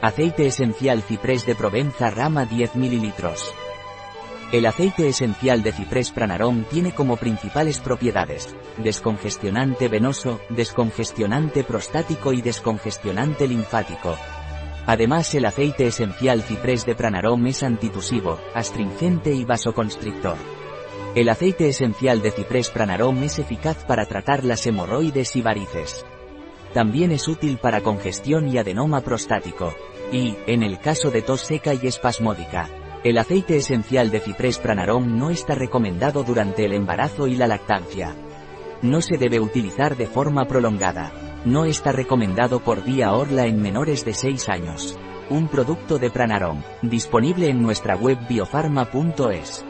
Aceite esencial ciprés de Provenza Rama 10 ml. El aceite esencial de ciprés pranarom tiene como principales propiedades, descongestionante venoso, descongestionante prostático y descongestionante linfático. Además el aceite esencial ciprés de pranarom es antitusivo, astringente y vasoconstrictor. El aceite esencial de ciprés pranarom es eficaz para tratar las hemorroides y varices. También es útil para congestión y adenoma prostático. Y, en el caso de tos seca y espasmódica, el aceite esencial de ciprés pranarom no está recomendado durante el embarazo y la lactancia. No se debe utilizar de forma prolongada. No está recomendado por vía orla en menores de 6 años. Un producto de Pranarom, disponible en nuestra web biofarma.es.